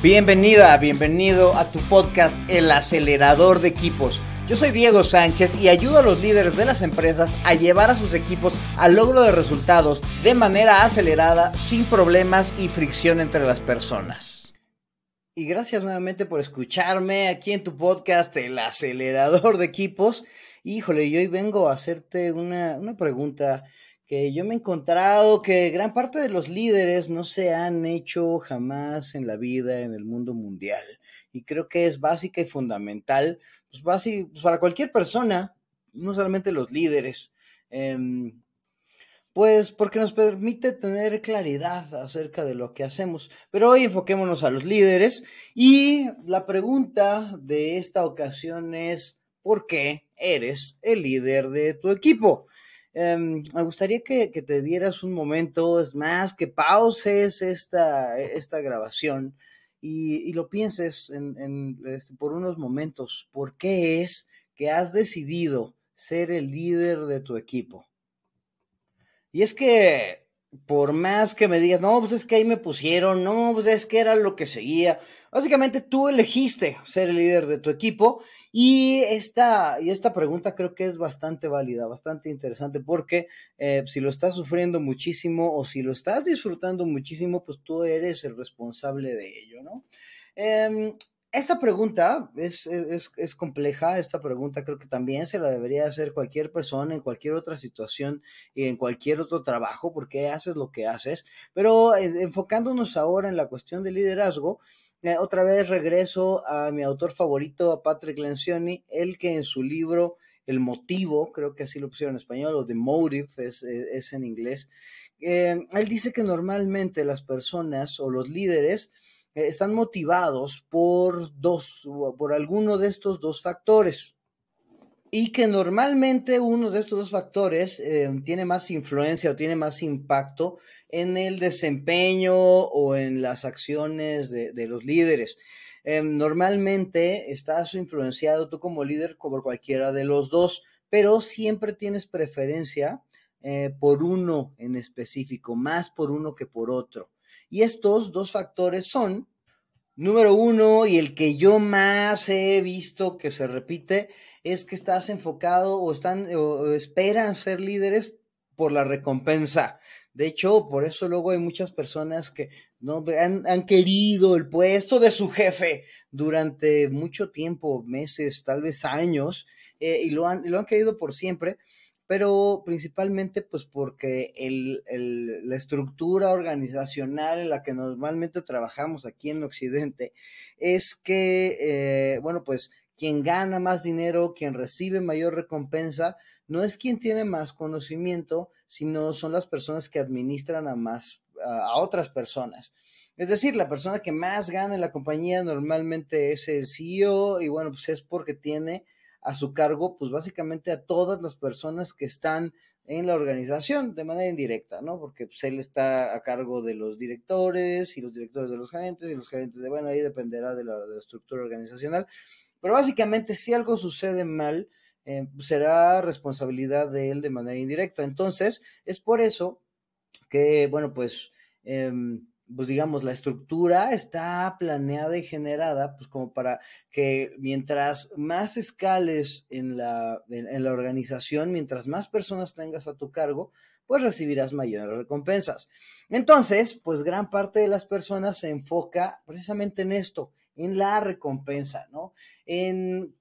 Bienvenida, bienvenido a tu podcast El acelerador de equipos. Yo soy Diego Sánchez y ayudo a los líderes de las empresas a llevar a sus equipos al logro de resultados de manera acelerada, sin problemas y fricción entre las personas. Y gracias nuevamente por escucharme aquí en tu podcast El acelerador de equipos. Híjole, yo hoy vengo a hacerte una, una pregunta que yo me he encontrado que gran parte de los líderes no se han hecho jamás en la vida en el mundo mundial. Y creo que es básica y fundamental pues, pues para cualquier persona, no solamente los líderes. Em, pues porque nos permite tener claridad acerca de lo que hacemos. Pero hoy enfoquémonos a los líderes y la pregunta de esta ocasión es, ¿por qué eres el líder de tu equipo? Em, me gustaría que, te dieras un momento, es más, que pauses esta, esta grabación y, lo pienses en, este, por unos momentos. ¿Por qué es que has decidido ser el líder de tu equipo? Y es que por más que me digas, no, pues es que ahí me pusieron, no, pues es que era lo que seguía. Básicamente tú elegiste ser el líder de tu equipo y esta, y esta pregunta creo que es bastante válida, bastante interesante porque eh, si lo estás sufriendo muchísimo o si lo estás disfrutando muchísimo, pues tú eres el responsable de ello, ¿no? Em, esta pregunta es, es, compleja, esta pregunta creo que también se la debería hacer cualquier persona en cualquier otra situación y en cualquier otro trabajo, porque haces lo que haces, pero enfocándonos ahora en la cuestión del liderazgo, eh, otra vez regreso a mi autor favorito, a Patrick Lencioni, el que en su libro El motivo, creo que así lo pusieron en español, o The Motive es, es en inglés, eh, él dice que normalmente las personas o los líderes eh, están motivados por dos, por alguno de estos dos factores. Y que normalmente uno de estos dos factores eh, tiene más influencia o tiene más impacto en el desempeño o en las acciones de, los líderes. Eh, normalmente estás influenciado tú como líder por cualquiera de los dos, pero siempre tienes preferencia por uno en específico, más por uno que por otro. Y estos dos factores son, número uno, y el que yo más he visto que se repite, es que estás enfocado o están o esperan ser líderes por la recompensa. De hecho, por eso luego hay muchas personas que no han, querido el puesto de su jefe durante mucho tiempo, meses, tal vez años, eh, y lo han, lo han querido por siempre, pero principalmente pues porque el, la estructura organizacional en la que normalmente trabajamos aquí en Occidente es que, eh, bueno, pues quien gana más dinero, quien recibe mayor recompensa, no es quien tiene más conocimiento, sino son las personas que administran a más, a otras personas. Es decir, la persona que más gana en la compañía normalmente es el CEO y bueno, pues es porque tiene a su cargo, pues básicamente a todas las personas que están en la organización de manera indirecta, ¿no? Porque pues, él está a cargo de los directores y los directores de los gerentes y los gerentes de, bueno, ahí dependerá de la, estructura organizacional. Pero básicamente si algo sucede mal, eh, será responsabilidad de él de manera indirecta. Entonces, es por eso que, bueno, pues... Em, pues digamos, la estructura está planeada y generada, pues como para que mientras más escales en la, en, la organización, mientras más personas tengas a tu cargo, pues recibirás mayores recompensas. Entonces, pues gran parte de las personas se enfoca precisamente en esto, en la recompensa, ¿no? En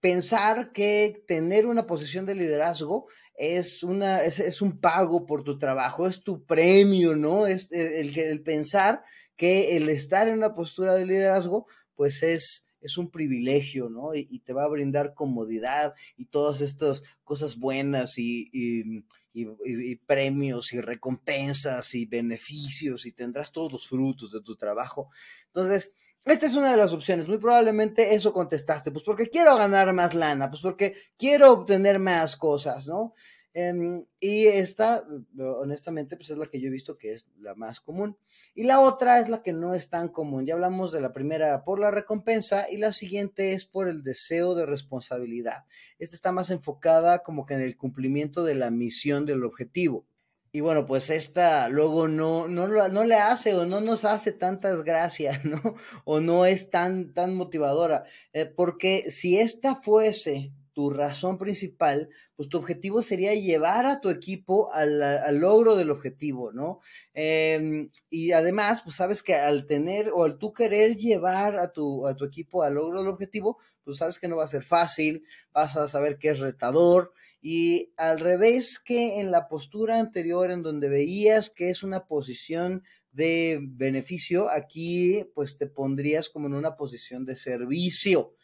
pensar que tener una posición de liderazgo es, una, es, un pago por tu trabajo, es tu premio, ¿no? Es eh, el, el pensar que el estar en una postura de liderazgo, pues es, es un privilegio, ¿no? Y, te va a brindar comodidad y todas estas cosas buenas y, y, y, premios y recompensas y beneficios y tendrás todos los frutos de tu trabajo. Entonces, esta es una de las opciones. Muy probablemente eso contestaste, pues porque quiero ganar más lana, pues porque quiero obtener más cosas, ¿no? Em, y esta, honestamente, pues es la que yo he visto que es la más común. Y la otra es la que no es tan común. Ya hablamos de la primera por la recompensa y la siguiente es por el deseo de responsabilidad. Esta está más enfocada como que en el cumplimiento de la misión del objetivo. Y bueno, pues esta luego no, no, no le hace o no nos hace tantas gracias, ¿no? O no es tan, tan motivadora. Eh, porque si esta fuese tu razón principal, pues tu objetivo sería llevar a tu equipo al, logro del objetivo, ¿no? Em, y además, pues sabes que al tener o al tú querer llevar a tu, a tu equipo al logro del objetivo, pues sabes que no va a ser fácil, vas a saber que es retador, y al revés que en la postura anterior en donde veías que es una posición de beneficio, aquí pues te pondrías como en una posición de servicio.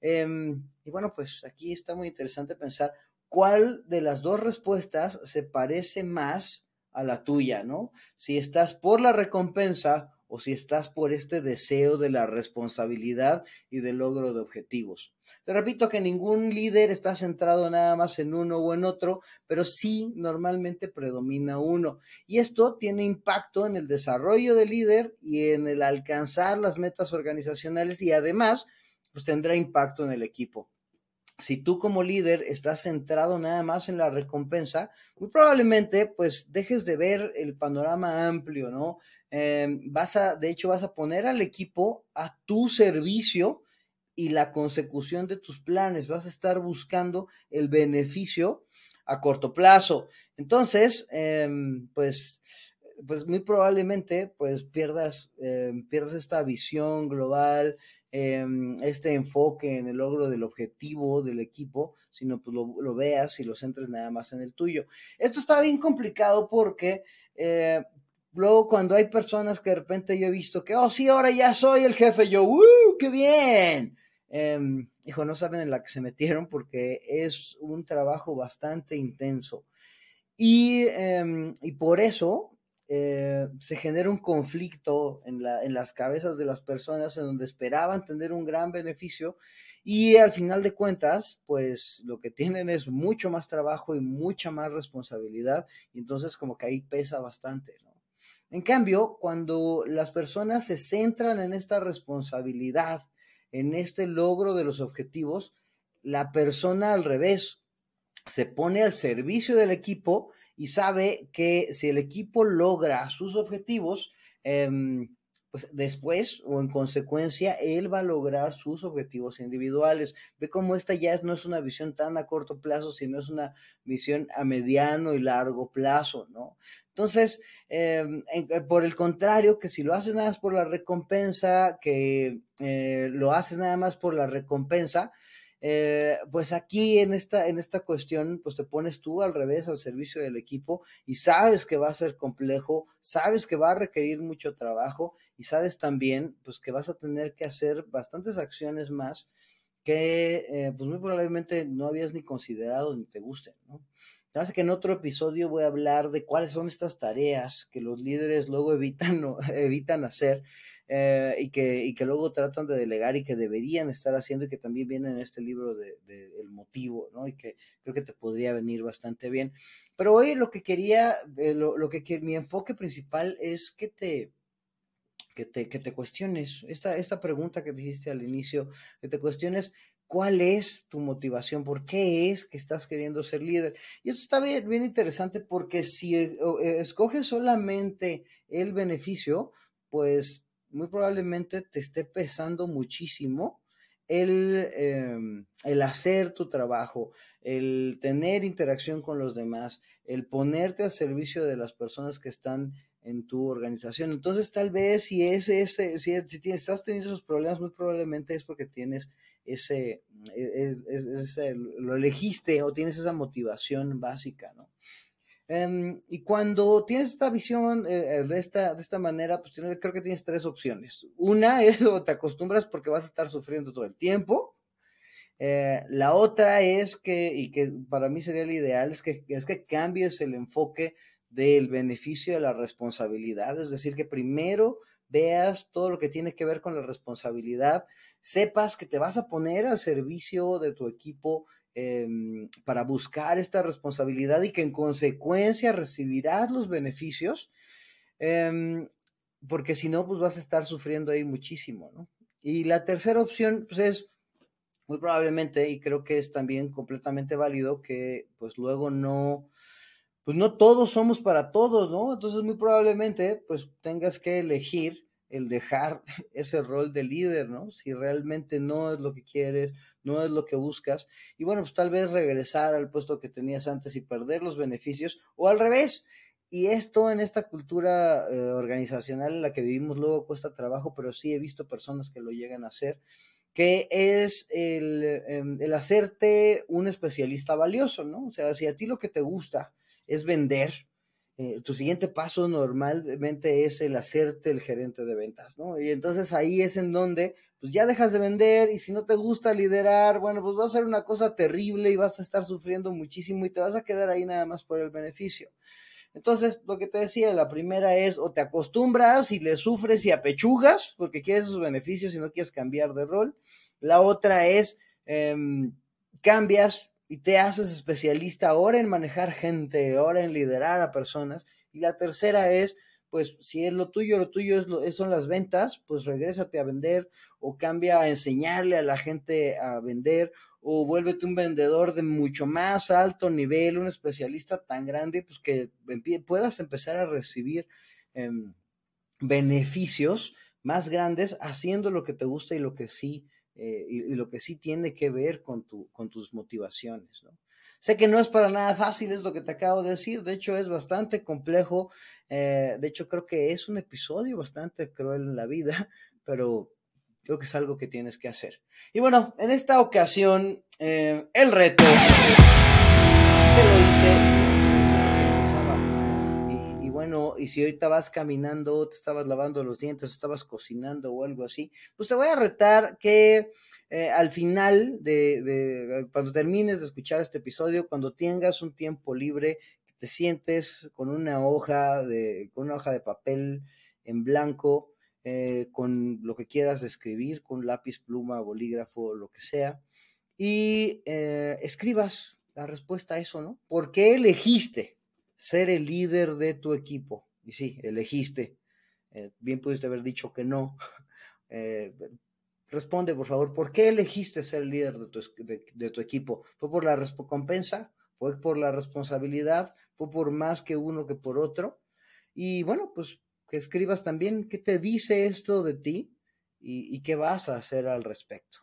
Em, y bueno, pues aquí está muy interesante pensar cuál de las dos respuestas se parece más a la tuya, ¿no? Si estás por la recompensa o si estás por este deseo de la responsabilidad y del logro de objetivos. Te repito que ningún líder está centrado nada más en uno o en otro, pero sí normalmente predomina uno. Y esto tiene impacto en el desarrollo del líder y en el alcanzar las metas organizacionales y además, pues tendrá impacto en el equipo si tú como líder estás centrado nada más en la recompensa, muy probablemente pues dejes de ver el panorama amplio, ¿no? Em, vas a, de hecho, vas a poner al equipo a tu servicio y la consecución de tus planes. Vas a estar buscando el beneficio a corto plazo. Entonces, em, pues, pues muy probablemente pues pierdas, em, pierdas esta visión global, Em, este enfoque en el logro del objetivo del equipo, sino pues lo, veas y lo centres nada más en el tuyo. Esto está bien complicado porque eh, luego cuando hay personas que de repente yo he visto que, oh sí, ahora ya soy el jefe, yo, ¡uh, qué bien! Eh, hijo, no saben en la que se metieron porque es un trabajo bastante intenso. Y, em, y por eso eh, se genera un conflicto en, la, en las cabezas de las personas en donde esperaban tener un gran beneficio y al final de cuentas, pues lo que tienen es mucho más trabajo y mucha más responsabilidad y entonces como que ahí pesa bastante. En cambio, cuando las personas se centran en esta responsabilidad, en este logro de los objetivos, la persona al revés se pone al servicio del equipo y sabe que si el equipo logra sus objetivos, em, pues después o en consecuencia, él va a lograr sus objetivos individuales. Ve cómo esta ya no es una visión tan a corto plazo, sino es una visión a mediano y largo plazo, ¿no? Entonces, em, por el contrario, que si lo haces nada más por la recompensa, que eh, lo haces nada más por la recompensa, eh, pues aquí en esta, en esta cuestión, pues te pones tú al revés al servicio del equipo y sabes que va a ser complejo, sabes que va a requerir mucho trabajo y sabes también, pues que vas a tener que hacer bastantes acciones más que, eh, pues muy probablemente no habías ni considerado ni te gusten, ¿no? Así que en otro episodio voy a hablar de cuáles son estas tareas que los líderes luego evitan, evitan hacer eh, y, que, y que luego tratan de delegar y que deberían estar haciendo y que también viene en este libro de, El motivo, ¿no? Y que creo que te podría venir bastante bien. Pero hoy lo que quería, eh, lo, lo, que, mi enfoque principal es que te, que te, que te cuestiones, esta, esta pregunta que dijiste al inicio, que te cuestiones cuál es tu motivación, por qué es que estás queriendo ser líder. Y esto está bien, bien interesante porque si eh, escoges solamente el beneficio, pues muy probablemente te esté pesando muchísimo el, em, el, hacer tu trabajo, el tener interacción con los demás, el ponerte al servicio de las personas que están en tu organización. Entonces, tal vez si ese, ese si, si tienes, estás teniendo esos problemas, muy probablemente es porque tienes ese, e, ese, lo elegiste o tienes esa motivación básica, ¿no? Em, y cuando tienes esta visión eh, eh, de, esta, de esta manera, pues creo que tienes tres opciones. Una es o te acostumbras porque vas a estar sufriendo todo el tiempo. Eh, la otra es que, y que para mí sería el ideal, es que, es que cambies el enfoque del beneficio de la responsabilidad. Es decir, que primero veas todo lo que tiene que ver con la responsabilidad, sepas que te vas a poner al servicio de tu equipo Em, para buscar esta responsabilidad y que en consecuencia recibirás los beneficios, em, porque si no, pues vas a estar sufriendo ahí muchísimo, ¿no? Y la tercera opción, pues es muy probablemente, y creo que es también completamente válido, que pues luego no, pues no todos somos para todos, ¿no? Entonces muy probablemente pues tengas que elegir el dejar ese rol de líder, ¿no? Si realmente no es lo que quieres, no es lo que buscas, y bueno, pues tal vez regresar al puesto que tenías antes y perder los beneficios, o al revés. Y esto en esta cultura eh, organizacional en la que vivimos luego cuesta trabajo, pero sí he visto personas que lo llegan a hacer, que es el, em, el hacerte un especialista valioso, ¿no? O sea, si a ti lo que te gusta, es vender. Eh, tu siguiente paso normalmente es el hacerte el gerente de ventas, ¿no? Y entonces ahí es en donde, pues ya dejas de vender y si no te gusta liderar, bueno, pues va a ser una cosa terrible y vas a estar sufriendo muchísimo y te vas a quedar ahí nada más por el beneficio. Entonces, lo que te decía, la primera es o te acostumbras y le sufres y apechugas porque quieres esos beneficios y no quieres cambiar de rol. La otra es em, cambias y te haces especialista ahora en manejar gente, ahora en liderar a personas. Y la tercera es, pues si es lo tuyo, lo tuyo es lo, son las ventas, pues regrésate a vender o cambia a enseñarle a la gente a vender o vuélvete un vendedor de mucho más alto nivel, un especialista tan grande, pues que puedas empezar a recibir em, beneficios más grandes haciendo lo que te gusta y lo que sí eh, y, lo que sí tiene que ver con, tu, con tus motivaciones. ¿no? Sé que no es para nada fácil, es lo que te acabo de decir, de hecho es bastante complejo, eh, de hecho creo que es un episodio bastante cruel en la vida, pero creo que es algo que tienes que hacer. Y bueno, en esta ocasión, eh, el reto que lo bueno, y si ahorita vas caminando, te estabas lavando los dientes, estabas cocinando o algo así, pues te voy a retar que eh, al final de, cuando termines de escuchar este episodio, cuando tengas un tiempo libre, te sientes con una hoja de, con una hoja de papel en blanco, eh, con lo que quieras escribir, con lápiz, pluma, bolígrafo, lo que sea, y eh, escribas la respuesta a eso, ¿no? ¿Por qué elegiste ser el líder de tu equipo. Y sí, elegiste. Eh, bien pudiste haber dicho que no. Eh, responde, por favor, ¿por qué elegiste ser el líder de tu, equipo? ¿Fue por la recompensa? ¿Fue por la responsabilidad? ¿Fue por más que uno que por otro? Y bueno, pues que escribas también qué te dice esto de ti y, y qué vas a hacer al respecto.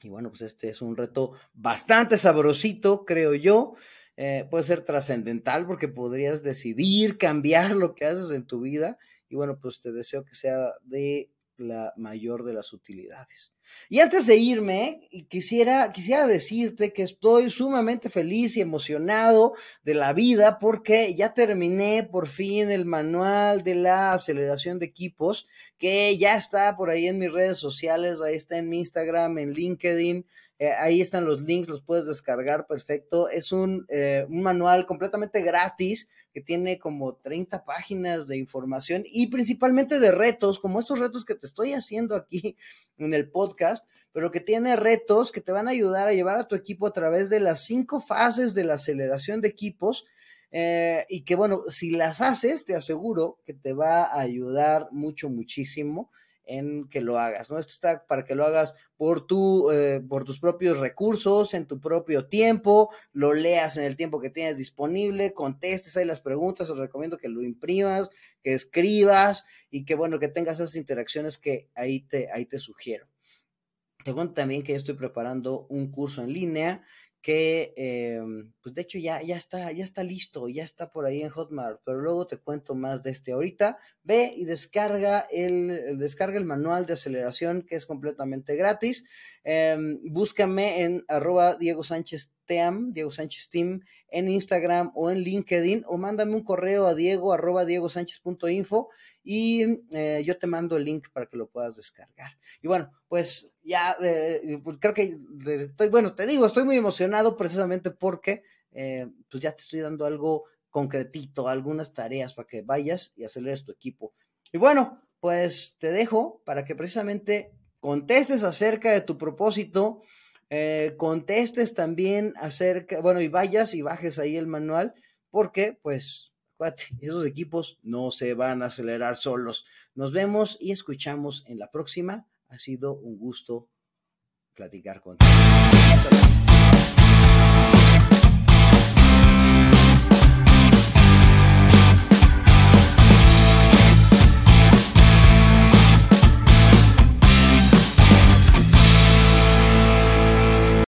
Y bueno, pues este es un reto bastante sabrosito, creo yo. Eh, puede ser trascendental porque podrías decidir cambiar lo que haces en tu vida y bueno, pues te deseo que sea de la mayor de las utilidades. Y antes de irme, quisiera, quisiera decirte que estoy sumamente feliz y emocionado de la vida porque ya terminé por fin el manual de la aceleración de equipos, que ya está por ahí en mis redes sociales, ahí está en mi Instagram, en LinkedIn, eh, ahí están los links, los puedes descargar perfecto. Es un, eh, un, manual completamente gratis que tiene como 30 páginas de información y principalmente de retos, como estos retos que te estoy haciendo aquí en el podcast, pero que tiene retos que te van a ayudar a llevar a tu equipo a través de las cinco fases de la aceleración de equipos. Eh, y que bueno, si las haces, te aseguro que te va a ayudar mucho, muchísimo en que lo hagas, ¿no? Esto está para que lo hagas por, tu, eh, por tus propios recursos, en tu propio tiempo, lo leas en el tiempo que tienes disponible, contestes ahí las preguntas, os recomiendo que lo imprimas, que escribas y que, bueno, que tengas esas interacciones que ahí te, ahí te sugiero. Te cuento también que estoy preparando un curso en línea que em, pues de hecho ya, ya, está, ya está listo, ya está por ahí en Hotmart, pero luego te cuento más de este. Ahorita ve y descarga el, descarga el manual de aceleración que es completamente gratis. Em, búscame en arroba Diego Sánchez Team, Diego Sánchez Team, en Instagram o en LinkedIn, o mándame un correo a diego arroba diegosánchez.info y eh, yo te mando el link para que lo puedas descargar. Y bueno, pues ya eh, pues creo que estoy, bueno, te digo, estoy muy emocionado precisamente porque eh, pues ya te estoy dando algo concretito, algunas tareas para que vayas y aceleres tu equipo. Y bueno, pues te dejo para que precisamente contestes acerca de tu propósito, contestes también acerca, bueno, y vayas y bajes ahí el manual, porque pues esos equipos no se van a acelerar solos. Nos vemos y escuchamos en la próxima. Ha sido un gusto platicar contigo.